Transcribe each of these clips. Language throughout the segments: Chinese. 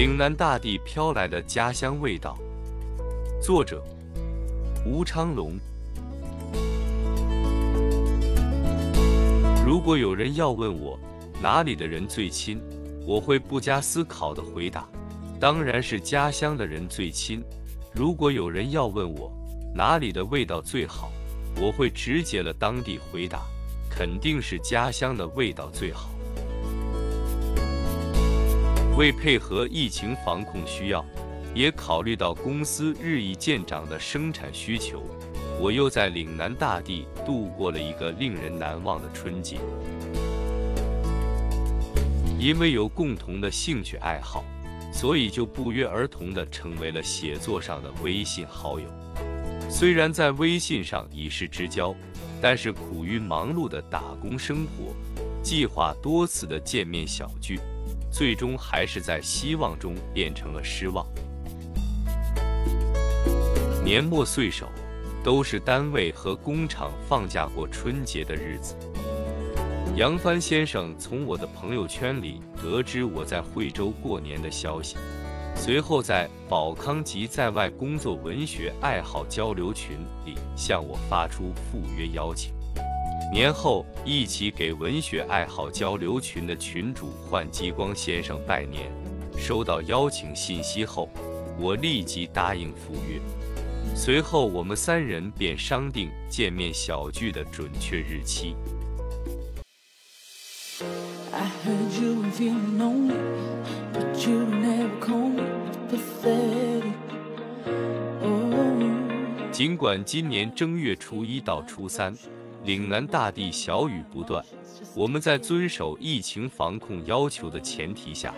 岭南大地飘来的家乡味道。作者：吴昌隆。如果有人要问我哪里的人最亲，我会不加思考的回答：当然是家乡的人最亲。如果有人要问我哪里的味道最好，我会直接了当地回答：肯定是家乡的味道最好。为配合疫情防控需要，也考虑到公司日益渐长的生产需求，我又在岭南大地度过了一个令人难忘的春节。因为有共同的兴趣爱好，所以就不约而同地成为了写作上的微信好友。虽然在微信上已是知交，但是苦于忙碌的打工生活，计划多次的见面小聚。最终还是在希望中变成了失望。年末岁首，都是单位和工厂放假过春节的日子。杨帆先生从我的朋友圈里得知我在惠州过年的消息，随后在宝康及在外工作文学爱好交流群里向我发出赴约邀请。年后一起给文学爱好交流群的群主换激光先生拜年，收到邀请信息后，我立即答应赴约。随后我们三人便商定见面小聚的准确日期。尽管今年正月初一到初三。岭南大地小雨不断，我们在遵守疫情防控要求的前提下，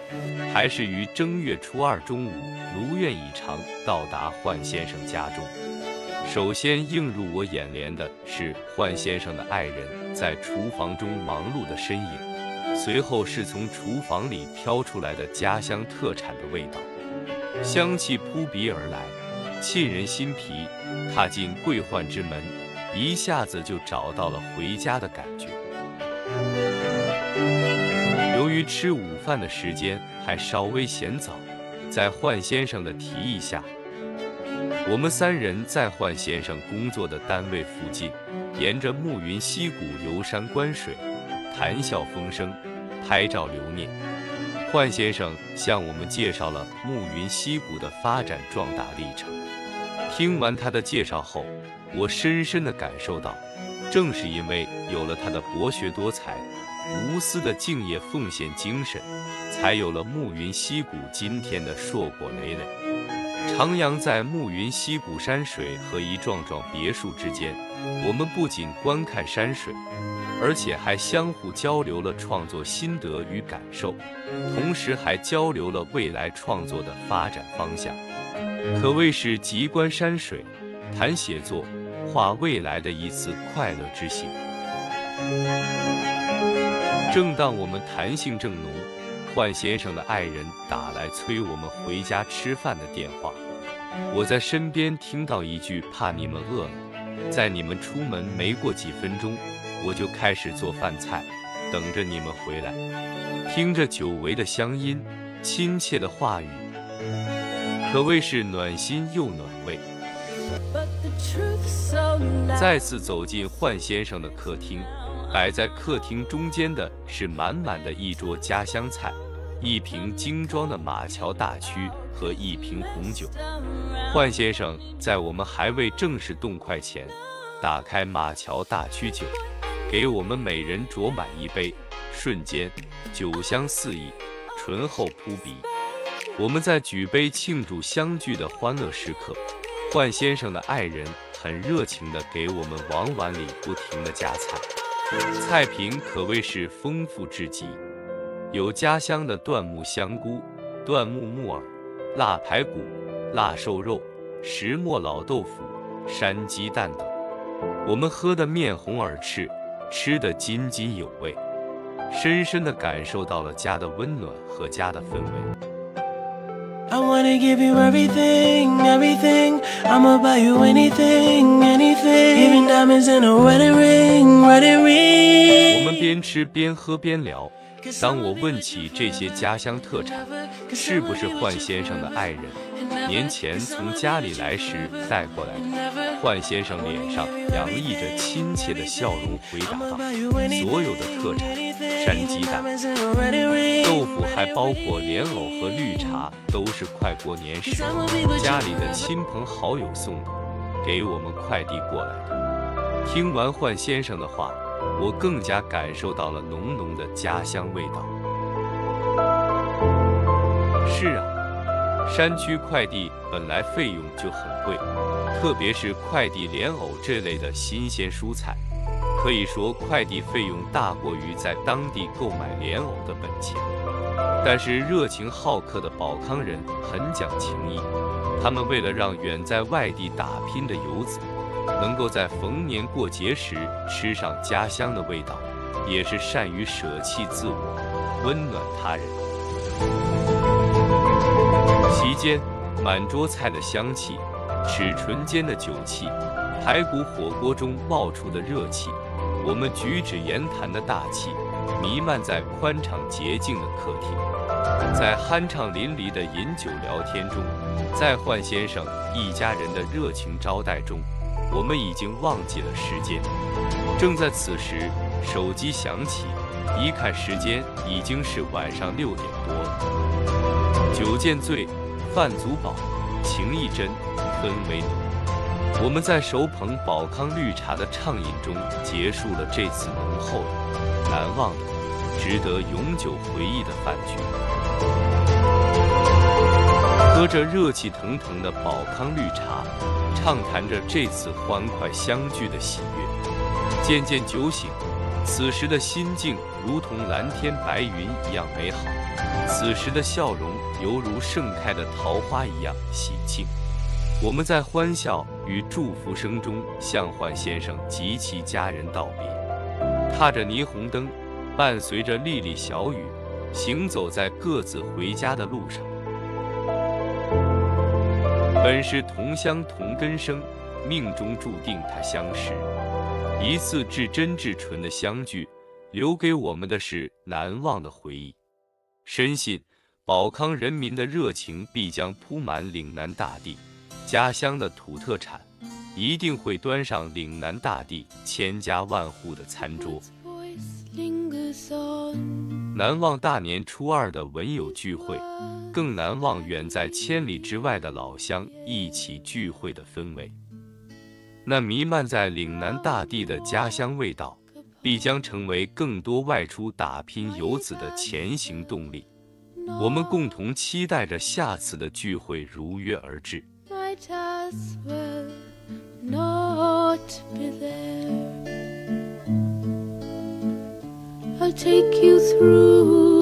还是于正月初二中午如愿以偿到达焕先生家中。首先映入我眼帘的是焕先生的爱人在厨房中忙碌的身影，随后是从厨房里飘出来的家乡特产的味道，香气扑鼻而来，沁人心脾。踏进桂焕之门。一下子就找到了回家的感觉。由于吃午饭的时间还稍微嫌早，在焕先生的提议下，我们三人在焕先生工作的单位附近，沿着暮云溪谷游山观水，谈笑风生，拍照留念。焕先生向我们介绍了暮云溪谷的发展壮大历程。听完他的介绍后，我深深地感受到，正是因为有了他的博学多才、无私的敬业奉献精神，才有了暮云溪谷今天的硕果累累。徜徉在暮云溪谷山水和一幢幢别墅之间，我们不仅观看山水，而且还相互交流了创作心得与感受，同时还交流了未来创作的发展方向，可谓是集观山水，谈写作。画未来的一次快乐之行。正当我们谈性正浓，焕先生的爱人打来催我们回家吃饭的电话。我在身边听到一句：“怕你们饿了。”在你们出门没过几分钟，我就开始做饭菜，等着你们回来。听着久违的乡音，亲切的话语，可谓是暖心又暖。再次走进焕先生的客厅，摆在客厅中间的是满满的一桌家乡菜，一瓶精装的马桥大曲和一瓶红酒。焕先生在我们还未正式动筷前，打开马桥大曲酒，给我们每人酌满一杯，瞬间酒香四溢，醇厚扑鼻。我们在举杯庆祝相聚的欢乐时刻。冠先生的爱人很热情地给我们往碗里不停地夹菜，菜品可谓是丰富至极，有家乡的椴木香菇、椴木木耳、腊排骨、腊瘦肉、石磨老豆腐、山鸡蛋等。我们喝得面红耳赤，吃得津津有味，深深地感受到了家的温暖和家的氛围。I wanna give you everything, everything. I'ma buy you anything, anything. Even diamonds in a wedding ring, wedding ring. 我们边吃边喝边聊，当我问起这些家乡特产是不是焕先生的爱人年前从家里来时带过来的，焕先生脸上洋溢着亲切的笑容，回答道：“所有的特产，山鸡蛋、豆腐，还包括莲藕和绿茶，都是快过年时家里的亲朋好友送的，给我们快递过来的。”听完焕先生的话。我更加感受到了浓浓的家乡味道。是啊，山区快递本来费用就很贵，特别是快递莲藕这类的新鲜蔬菜，可以说快递费用大过于在当地购买莲藕的本钱。但是热情好客的保康人很讲情义，他们为了让远在外地打拼的游子。能够在逢年过节时吃上家乡的味道，也是善于舍弃自我，温暖他人。席间，满桌菜的香气，齿唇间的酒气，排骨火锅中冒出的热气，我们举止言谈的大气，弥漫在宽敞洁净的客厅。在酣畅淋漓的饮酒聊天中，在焕先生一家人的热情招待中。我们已经忘记了时间，正在此时，手机响起，一看时间，已经是晚上六点多了。酒见醉，饭足饱，情意真，氛围浓。我们在手捧宝康绿茶的畅饮中，结束了这次浓厚的、难忘的、值得永久回忆的饭局。喝着热气腾腾的宝康绿茶。畅谈着这次欢快相聚的喜悦，渐渐酒醒，此时的心境如同蓝天白云一样美好，此时的笑容犹如盛开的桃花一样喜庆。我们在欢笑与祝福声中向焕先生及其家人道别，踏着霓虹灯，伴随着沥沥小雨，行走在各自回家的路上。本是同乡同根生，命中注定他相识。一次至真至纯的相聚，留给我们的是难忘的回忆。深信保康人民的热情必将铺满岭南大地，家乡的土特产一定会端上岭南大地千家万户的餐桌。难忘大年初二的文友聚会，更难忘远在千里之外的老乡一起聚会的氛围。那弥漫在岭南大地的家乡味道，必将成为更多外出打拼游子的前行动力。我们共同期待着下次的聚会如约而至。will not be there. I'll take you through.